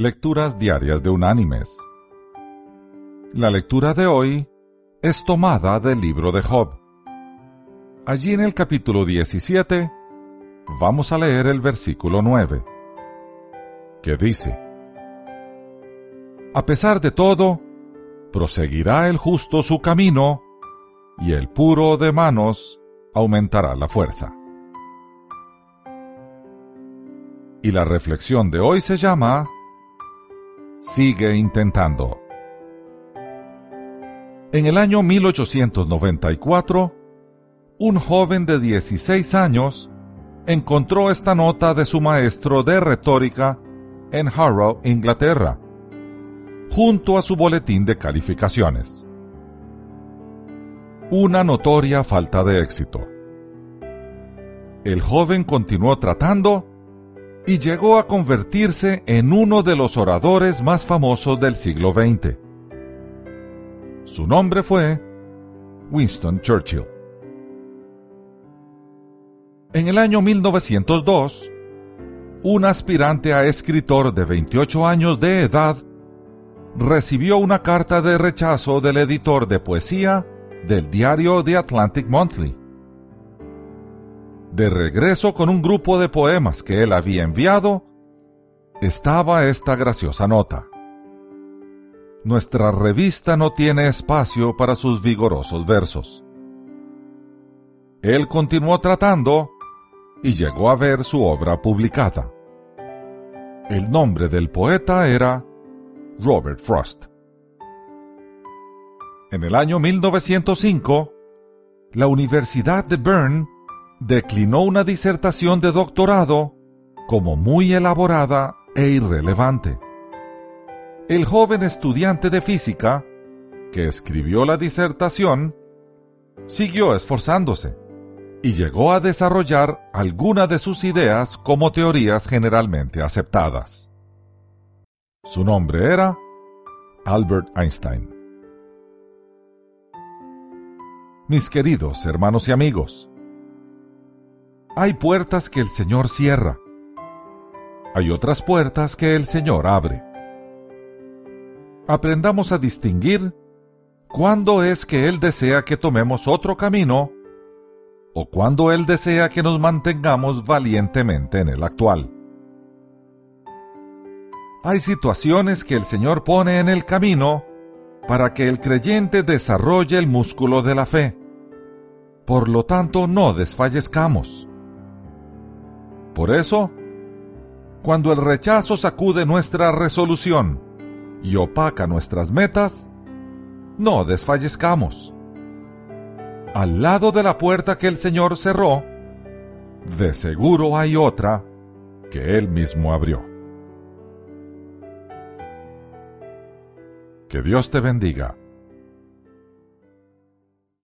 Lecturas Diarias de Unánimes. La lectura de hoy es tomada del libro de Job. Allí en el capítulo 17 vamos a leer el versículo 9, que dice, A pesar de todo, proseguirá el justo su camino, y el puro de manos aumentará la fuerza. Y la reflexión de hoy se llama sigue intentando. En el año 1894, un joven de 16 años encontró esta nota de su maestro de retórica en Harrow, Inglaterra, junto a su boletín de calificaciones. Una notoria falta de éxito. El joven continuó tratando y llegó a convertirse en uno de los oradores más famosos del siglo XX. Su nombre fue Winston Churchill. En el año 1902, un aspirante a escritor de 28 años de edad recibió una carta de rechazo del editor de poesía del diario The Atlantic Monthly de regreso con un grupo de poemas que él había enviado, estaba esta graciosa nota. Nuestra revista no tiene espacio para sus vigorosos versos. Él continuó tratando y llegó a ver su obra publicada. El nombre del poeta era Robert Frost. En el año 1905, la Universidad de Bern declinó una disertación de doctorado como muy elaborada e irrelevante. El joven estudiante de física, que escribió la disertación, siguió esforzándose y llegó a desarrollar alguna de sus ideas como teorías generalmente aceptadas. Su nombre era Albert Einstein. Mis queridos hermanos y amigos, hay puertas que el Señor cierra. Hay otras puertas que el Señor abre. Aprendamos a distinguir cuándo es que Él desea que tomemos otro camino o cuándo Él desea que nos mantengamos valientemente en el actual. Hay situaciones que el Señor pone en el camino para que el creyente desarrolle el músculo de la fe. Por lo tanto, no desfallezcamos. Por eso, cuando el rechazo sacude nuestra resolución y opaca nuestras metas, no desfallezcamos. Al lado de la puerta que el Señor cerró, de seguro hay otra que Él mismo abrió. Que Dios te bendiga.